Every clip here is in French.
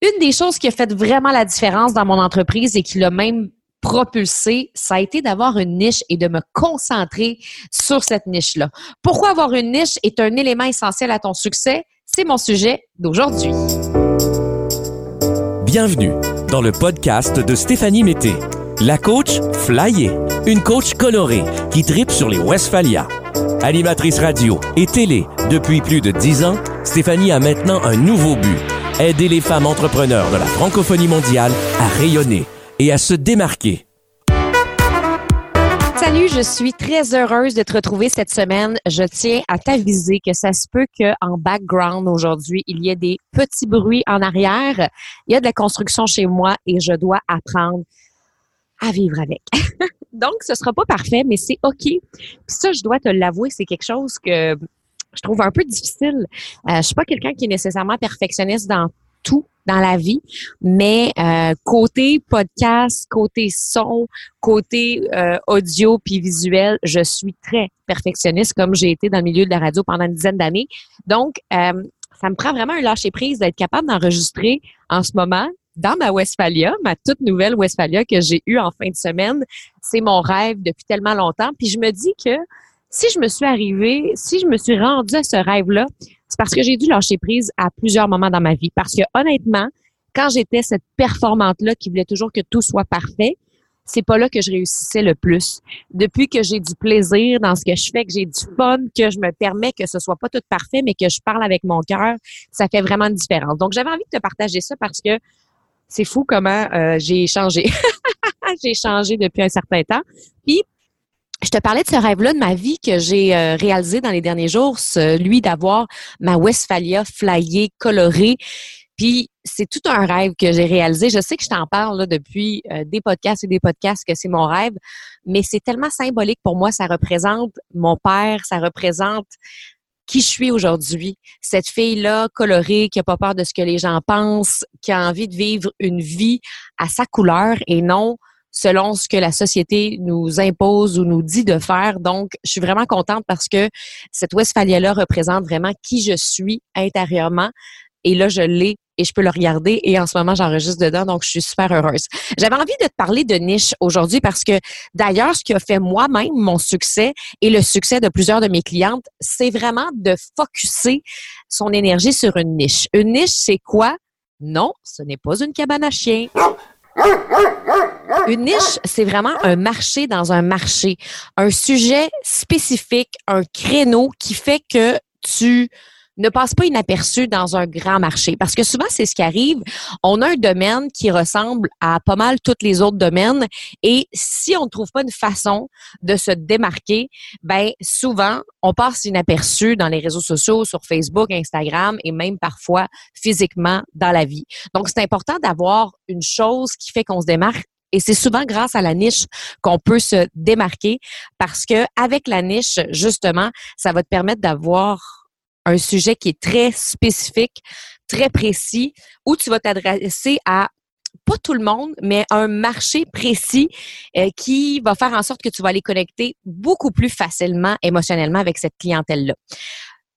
Une des choses qui a fait vraiment la différence dans mon entreprise et qui l'a même propulsé, ça a été d'avoir une niche et de me concentrer sur cette niche-là. Pourquoi avoir une niche est un élément essentiel à ton succès? C'est mon sujet d'aujourd'hui. Bienvenue dans le podcast de Stéphanie Mété, la coach flyée, une coach colorée qui tripe sur les Westphalia. Animatrice radio et télé depuis plus de dix ans, Stéphanie a maintenant un nouveau but aider les femmes entrepreneurs de la francophonie mondiale à rayonner et à se démarquer. Salut, je suis très heureuse de te retrouver cette semaine. Je tiens à t'aviser que ça se peut qu'en background aujourd'hui, il y ait des petits bruits en arrière. Il y a de la construction chez moi et je dois apprendre à vivre avec. Donc, ce sera pas parfait, mais c'est OK. Puis ça, je dois te l'avouer, c'est quelque chose que je trouve un peu difficile. Euh, je suis pas quelqu'un qui est nécessairement perfectionniste dans tout dans la vie, mais euh, côté podcast, côté son, côté euh, audio puis visuel, je suis très perfectionniste comme j'ai été dans le milieu de la radio pendant une dizaine d'années. Donc, euh, ça me prend vraiment un lâcher prise d'être capable d'enregistrer en ce moment dans ma Westphalia, ma toute nouvelle Westphalia que j'ai eue en fin de semaine. C'est mon rêve depuis tellement longtemps. Puis je me dis que si je me suis arrivée, si je me suis rendue à ce rêve-là, c'est parce que j'ai dû lâcher prise à plusieurs moments dans ma vie. Parce que honnêtement, quand j'étais cette performante-là qui voulait toujours que tout soit parfait, c'est pas là que je réussissais le plus. Depuis que j'ai du plaisir dans ce que je fais, que j'ai du fun, que je me permets que ce soit pas tout parfait, mais que je parle avec mon cœur, ça fait vraiment une différence. Donc, j'avais envie de te partager ça parce que c'est fou comment euh, j'ai changé. j'ai changé depuis un certain temps. Puis, je te parlais de ce rêve-là de ma vie que j'ai euh, réalisé dans les derniers jours, celui d'avoir ma Westphalia flyée, colorée. Puis c'est tout un rêve que j'ai réalisé. Je sais que je t'en parle là, depuis euh, des podcasts et des podcasts que c'est mon rêve, mais c'est tellement symbolique pour moi. Ça représente mon père, ça représente qui je suis aujourd'hui. Cette fille-là, colorée, qui a pas peur de ce que les gens pensent, qui a envie de vivre une vie à sa couleur et non selon ce que la société nous impose ou nous dit de faire. Donc, je suis vraiment contente parce que cette Westphalia-là représente vraiment qui je suis intérieurement. Et là, je l'ai et je peux le regarder. Et en ce moment, j'enregistre dedans, donc je suis super heureuse. J'avais envie de te parler de niche aujourd'hui parce que d'ailleurs, ce qui a fait moi-même mon succès et le succès de plusieurs de mes clientes, c'est vraiment de focuser son énergie sur une niche. Une niche, c'est quoi? Non, ce n'est pas une cabane à chiens. Une niche, c'est vraiment un marché dans un marché, un sujet spécifique, un créneau qui fait que tu ne passe pas inaperçu dans un grand marché. Parce que souvent, c'est ce qui arrive. On a un domaine qui ressemble à pas mal tous les autres domaines. Et si on ne trouve pas une façon de se démarquer, ben souvent, on passe inaperçu dans les réseaux sociaux, sur Facebook, Instagram et même parfois physiquement dans la vie. Donc, c'est important d'avoir une chose qui fait qu'on se démarque et c'est souvent grâce à la niche qu'on peut se démarquer parce que avec la niche, justement, ça va te permettre d'avoir un sujet qui est très spécifique, très précis, où tu vas t'adresser à pas tout le monde, mais un marché précis euh, qui va faire en sorte que tu vas aller connecter beaucoup plus facilement émotionnellement avec cette clientèle-là.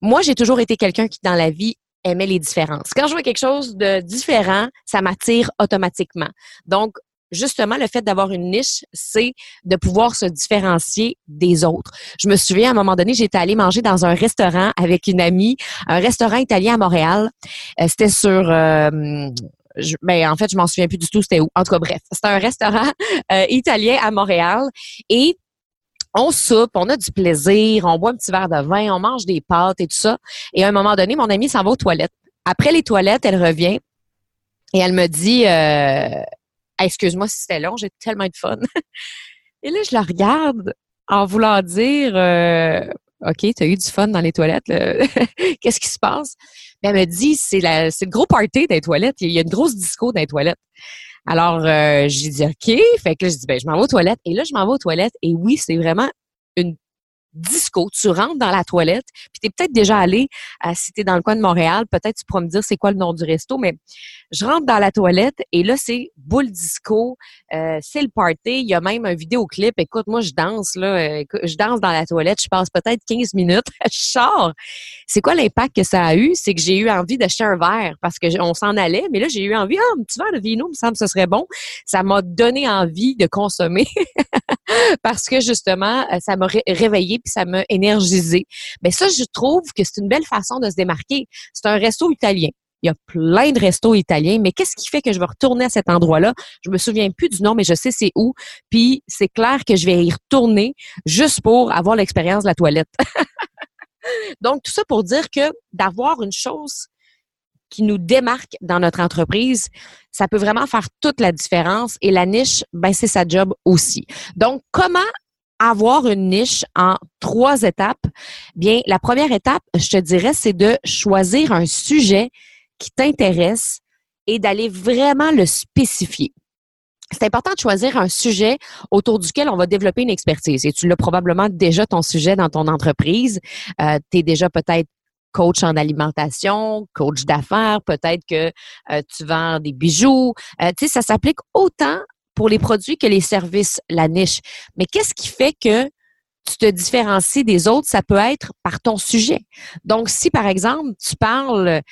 Moi, j'ai toujours été quelqu'un qui, dans la vie, aimait les différences. Quand je vois quelque chose de différent, ça m'attire automatiquement. Donc, justement, le fait d'avoir une niche, c'est de pouvoir se différencier des autres. Je me souviens, à un moment donné, j'étais allée manger dans un restaurant avec une amie, un restaurant italien à Montréal. Euh, c'était sur... Euh, ben, en fait, je m'en souviens plus du tout c'était où. En tout cas, bref, c'était un restaurant euh, italien à Montréal. Et on soupe, on a du plaisir, on boit un petit verre de vin, on mange des pâtes et tout ça. Et à un moment donné, mon amie s'en va aux toilettes. Après les toilettes, elle revient et elle me dit excuse-moi si c'était long, j'ai tellement de fun. Et là, je la regarde en voulant dire euh, OK, tu as eu du fun dans les toilettes. Qu'est-ce qui se passe? elle me dit c'est le gros party des toilettes. Il y a une grosse disco dans les toilettes. Alors, euh, j'ai dit OK. Fait que là, je dis ben, je m'en vais aux toilettes. Et là, je m'en vais aux toilettes. Et oui, c'est vraiment une disco. Tu rentres dans la toilette, puis tu es peut-être déjà allé, euh, si tu dans le coin de Montréal, peut-être tu pourras me dire c'est quoi le nom du resto, mais je rentre dans la toilette et là, c'est boule disco, euh, c'est le party. Il y a même un vidéoclip. Écoute, moi, je danse, là, je danse dans la toilette, je passe peut-être 15 minutes, je. C'est quoi l'impact que ça a eu? C'est que j'ai eu envie d'acheter un verre parce que on s'en allait, mais là, j'ai eu envie, ah, un petit verre de vino, me semble que ce serait bon. Ça m'a donné envie de consommer parce que justement, ça m'a réveillé puis ça m'a énergisé. Mais ça, je trouve que c'est une belle façon de se démarquer. C'est un resto italien. Il y a plein de restos italiens, mais qu'est-ce qui fait que je vais retourner à cet endroit-là? Je me souviens plus du nom, mais je sais c'est où. Puis c'est clair que je vais y retourner juste pour avoir l'expérience de la toilette. Donc, tout ça pour dire que d'avoir une chose qui nous démarque dans notre entreprise, ça peut vraiment faire toute la différence. Et la niche, ben, c'est sa job aussi. Donc, comment avoir une niche en trois étapes? Bien, la première étape, je te dirais, c'est de choisir un sujet qui t'intéresse et d'aller vraiment le spécifier. C'est important de choisir un sujet autour duquel on va développer une expertise. Et tu l'as probablement déjà ton sujet dans ton entreprise. Euh, tu es déjà peut-être coach en alimentation, coach d'affaires, peut-être que euh, tu vends des bijoux. Euh, tu sais, ça s'applique autant pour les produits que les services, la niche. Mais qu'est-ce qui fait que tu te différencies des autres? Ça peut être par ton sujet. Donc, si par exemple, tu parles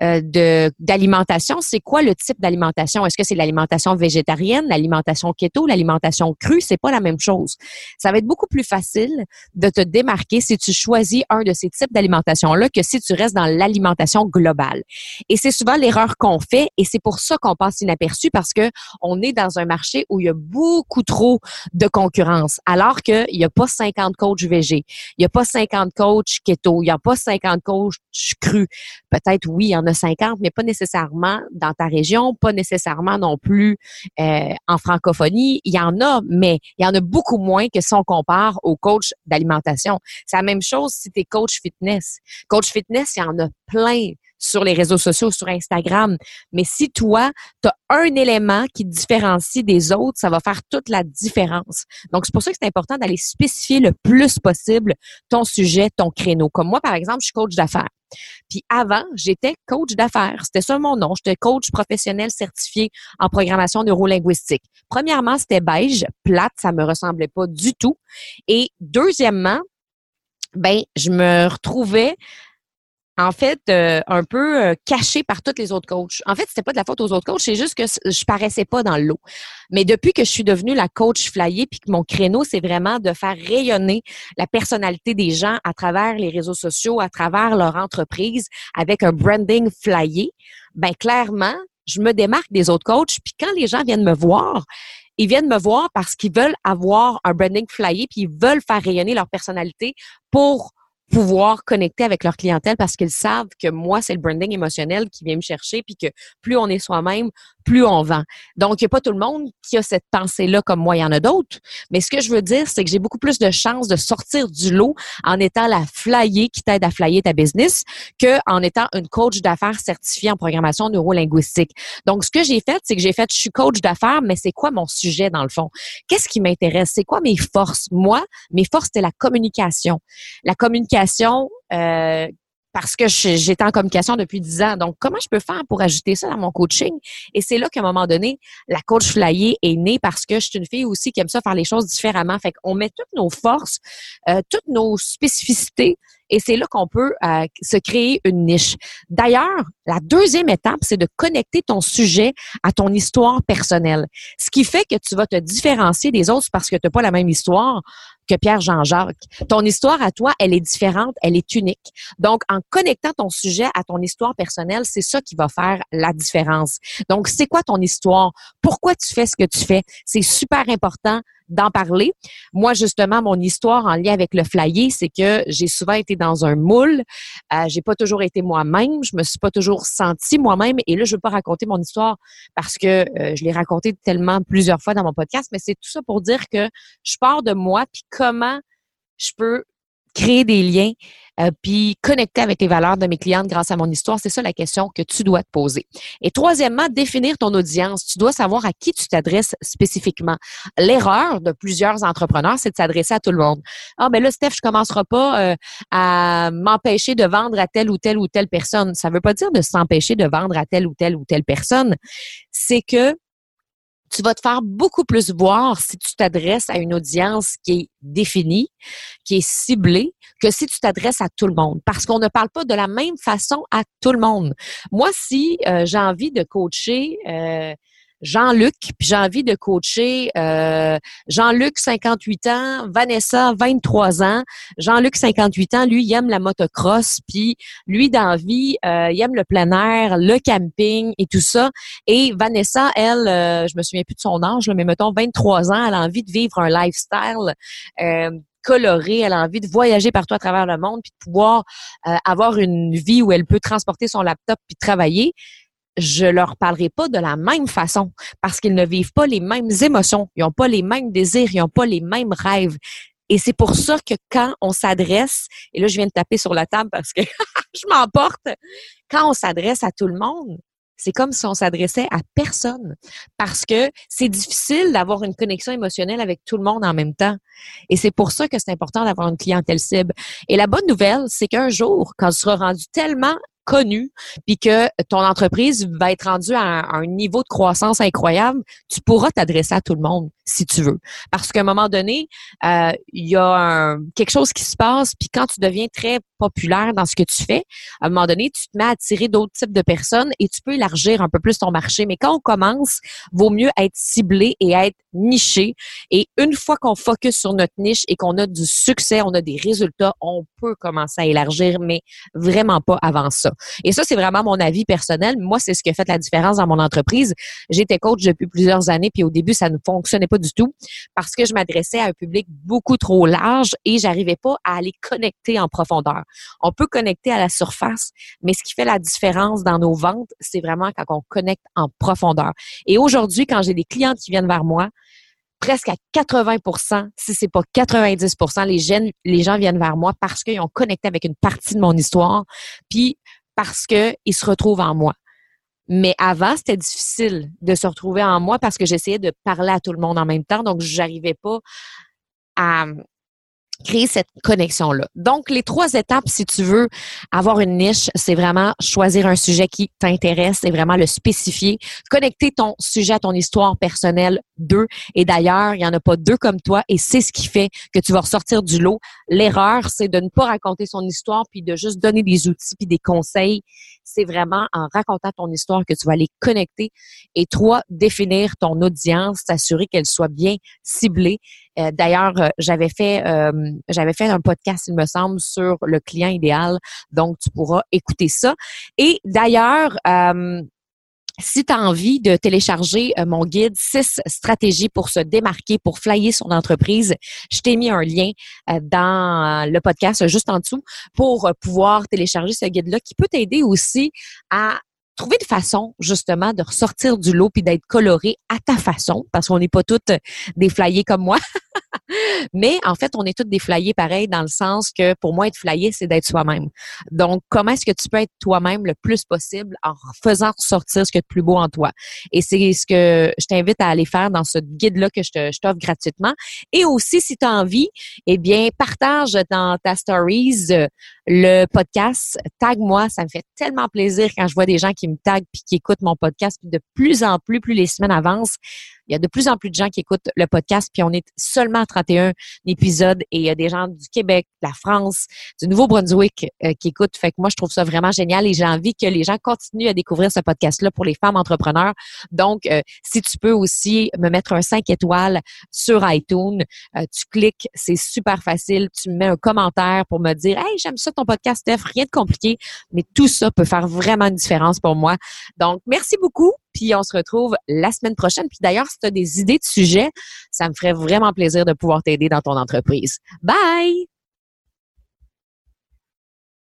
de d'alimentation, c'est quoi le type d'alimentation? Est-ce que c'est l'alimentation végétarienne, l'alimentation keto, l'alimentation crue? C'est pas la même chose. Ça va être beaucoup plus facile de te démarquer si tu choisis un de ces types d'alimentation là que si tu restes dans l'alimentation globale. Et c'est souvent l'erreur qu'on fait et c'est pour ça qu'on passe inaperçu parce que on est dans un marché où il y a beaucoup trop de concurrence alors qu'il n'y a pas 50 coachs végé, il n'y a pas 50 coachs keto, il n'y a pas 50 coachs crus. Peut-être oui, il y en a 50, mais pas nécessairement dans ta région, pas nécessairement non plus euh, en francophonie. Il y en a, mais il y en a beaucoup moins que si on compare aux coachs d'alimentation. C'est la même chose si tu es coach fitness. Coach fitness, il y en a plein sur les réseaux sociaux, sur Instagram. Mais si toi, tu as un élément qui te différencie des autres, ça va faire toute la différence. Donc, c'est pour ça que c'est important d'aller spécifier le plus possible ton sujet, ton créneau. Comme moi, par exemple, je suis coach d'affaires. Puis avant, j'étais coach d'affaires. C'était ça mon nom. J'étais coach professionnel certifié en programmation neurolinguistique. Premièrement, c'était beige, plate, ça me ressemblait pas du tout. Et deuxièmement, ben, je me retrouvais en fait, euh, un peu euh, caché par tous les autres coachs. En fait, c'était pas de la faute aux autres coachs, c'est juste que je paraissais pas dans l'eau. Mais depuis que je suis devenue la coach flyée, puis que mon créneau, c'est vraiment de faire rayonner la personnalité des gens à travers les réseaux sociaux, à travers leur entreprise, avec un branding flyé, ben clairement, je me démarque des autres coachs. Puis quand les gens viennent me voir, ils viennent me voir parce qu'ils veulent avoir un branding flyé, puis ils veulent faire rayonner leur personnalité pour pouvoir connecter avec leur clientèle parce qu'ils savent que moi, c'est le branding émotionnel qui vient me chercher, puis que plus on est soi-même, plus on vend. Donc, il n'y a pas tout le monde qui a cette pensée-là comme moi, il y en a d'autres. Mais ce que je veux dire, c'est que j'ai beaucoup plus de chances de sortir du lot en étant la flyer qui t'aide à flyer ta business qu'en étant une coach d'affaires certifiée en programmation neurolinguistique. Donc, ce que j'ai fait, c'est que j'ai fait, je suis coach d'affaires, mais c'est quoi mon sujet dans le fond? Qu'est-ce qui m'intéresse? C'est quoi mes forces? Moi, mes forces, c'est la communication. La communication euh, parce que j'étais en communication depuis dix ans. Donc, comment je peux faire pour ajouter ça dans mon coaching? Et c'est là qu'à un moment donné, la coach flyer est née parce que je suis une fille aussi qui aime ça faire les choses différemment. Fait qu'on met toutes nos forces, euh, toutes nos spécificités et c'est là qu'on peut euh, se créer une niche. D'ailleurs, la deuxième étape, c'est de connecter ton sujet à ton histoire personnelle. Ce qui fait que tu vas te différencier des autres parce que tu n'as pas la même histoire que Pierre Jean-Jacques. Ton histoire à toi, elle est différente, elle est unique. Donc, en connectant ton sujet à ton histoire personnelle, c'est ça qui va faire la différence. Donc, c'est quoi ton histoire? Pourquoi tu fais ce que tu fais? C'est super important d'en parler. Moi, justement, mon histoire en lien avec le flyer, c'est que j'ai souvent été dans un moule. Euh, j'ai pas toujours été moi-même. Je me suis pas toujours sentie moi-même. Et là, je veux pas raconter mon histoire parce que euh, je l'ai raconté tellement plusieurs fois dans mon podcast. Mais c'est tout ça pour dire que je pars de moi puis comment je peux créer des liens, euh, puis connecter avec les valeurs de mes clientes grâce à mon histoire? C'est ça la question que tu dois te poser. Et troisièmement, définir ton audience. Tu dois savoir à qui tu t'adresses spécifiquement. L'erreur de plusieurs entrepreneurs, c'est de s'adresser à tout le monde. Ah, ben là, Steph, je commencerai pas euh, à m'empêcher de vendre à telle ou telle ou telle personne. Ça veut pas dire de s'empêcher de vendre à telle ou telle ou telle personne. C'est que tu vas te faire beaucoup plus voir si tu t'adresses à une audience qui est définie, qui est ciblée, que si tu t'adresses à tout le monde. Parce qu'on ne parle pas de la même façon à tout le monde. Moi, si euh, j'ai envie de coacher euh, Jean-Luc, puis j'ai envie de coacher euh, Jean-Luc, 58 ans, Vanessa, 23 ans. Jean-Luc, 58 ans, lui, il aime la motocross, puis lui, dans vie, euh, il aime le plein air, le camping et tout ça. Et Vanessa, elle, euh, je me souviens plus de son âge, mais mettons 23 ans, elle a envie de vivre un lifestyle euh, coloré, elle a envie de voyager partout à travers le monde, puis de pouvoir avoir une vie où elle peut transporter son laptop puis travailler je leur parlerai pas de la même façon parce qu'ils ne vivent pas les mêmes émotions, ils n'ont pas les mêmes désirs, ils n'ont pas les mêmes rêves. Et c'est pour ça que quand on s'adresse, et là je viens de taper sur la table parce que je m'emporte, quand on s'adresse à tout le monde, c'est comme si on s'adressait à personne parce que c'est difficile d'avoir une connexion émotionnelle avec tout le monde en même temps. Et c'est pour ça que c'est important d'avoir une clientèle cible. Et la bonne nouvelle, c'est qu'un jour, quand tu seras rendu tellement connu, puis que ton entreprise va être rendue à un, niveau de croissance incroyable, tu pourras t'adresser à tout le monde si tu veux. Parce qu'à un moment donné, euh, il y a quelque chose qui se passe, puis quand tu deviens très populaire dans ce que tu fais, à un moment donné, tu te mets à attirer d'autres types de personnes et tu peux élargir un peu plus ton marché. Mais quand on commence, vaut mieux être ciblé et être niché. Et une fois qu'on focus sur notre niche et qu'on a du succès, on a des résultats, on peut commencer à élargir, mais vraiment pas avant ça. Et ça, c'est vraiment mon avis personnel. Moi, c'est ce qui a fait la différence dans mon entreprise. J'étais coach depuis plusieurs années, puis au début, ça ne fonctionnait pas du tout parce que je m'adressais à un public beaucoup trop large et j'arrivais pas à aller connecter en profondeur. On peut connecter à la surface, mais ce qui fait la différence dans nos ventes, c'est vraiment quand on connecte en profondeur. Et aujourd'hui, quand j'ai des clients qui viennent vers moi, presque à 80% si c'est pas 90 les, jeunes, les gens viennent vers moi parce qu'ils ont connecté avec une partie de mon histoire, puis parce qu'ils se retrouvent en moi. Mais avant, c'était difficile de se retrouver en moi parce que j'essayais de parler à tout le monde en même temps. Donc, j'arrivais pas à, créer cette connexion-là. Donc, les trois étapes, si tu veux avoir une niche, c'est vraiment choisir un sujet qui t'intéresse et vraiment le spécifier. Connecter ton sujet à ton histoire personnelle, deux. Et d'ailleurs, il n'y en a pas deux comme toi et c'est ce qui fait que tu vas ressortir du lot. L'erreur, c'est de ne pas raconter son histoire puis de juste donner des outils puis des conseils. C'est vraiment en racontant ton histoire que tu vas aller connecter. Et trois, définir ton audience, s'assurer qu'elle soit bien ciblée euh, d'ailleurs, euh, j'avais fait euh, j'avais fait un podcast, il me semble, sur le client idéal. Donc, tu pourras écouter ça. Et d'ailleurs, si tu as envie de télécharger mon guide 6 stratégies pour se démarquer, pour flyer son entreprise, je t'ai mis un lien dans le podcast juste en dessous pour pouvoir télécharger ce guide-là qui peut t'aider aussi à trouver de façon justement de ressortir du lot puis d'être coloré à ta façon parce qu'on n'est pas toutes des flyés comme moi. Mais en fait, on est toutes des flyés pareil dans le sens que pour moi, être flyé, c'est d'être soi-même. Donc, comment est-ce que tu peux être toi-même le plus possible en faisant ressortir ce qui est de plus beau en toi? Et c'est ce que je t'invite à aller faire dans ce guide-là que je t'offre gratuitement. Et aussi, si tu as envie, eh bien, partage dans ta stories euh, le podcast. Tag-moi, ça me fait tellement plaisir quand je vois des gens qui me taguent puis qui écoutent mon podcast. Puis de plus en plus, plus les semaines avancent, il y a de plus en plus de gens qui écoutent le podcast, puis on est seulement à 31 épisodes et il y a des gens du Québec, de la France, du Nouveau-Brunswick euh, qui écoutent. Fait que moi, je trouve ça vraiment génial et j'ai envie que les gens continuent à découvrir ce podcast-là pour les femmes entrepreneurs. Donc, euh, si tu peux aussi me mettre un 5 étoiles sur iTunes, euh, tu cliques, c'est super facile. Tu me mets un commentaire pour me dire, hey, j'aime ça ton podcast, Steph, rien de compliqué, mais tout ça peut faire vraiment une différence pour moi. Donc, merci beaucoup puis on se retrouve la semaine prochaine. Puis d'ailleurs, si tu as des idées de sujets, ça me ferait vraiment plaisir de pouvoir t'aider dans ton entreprise. Bye!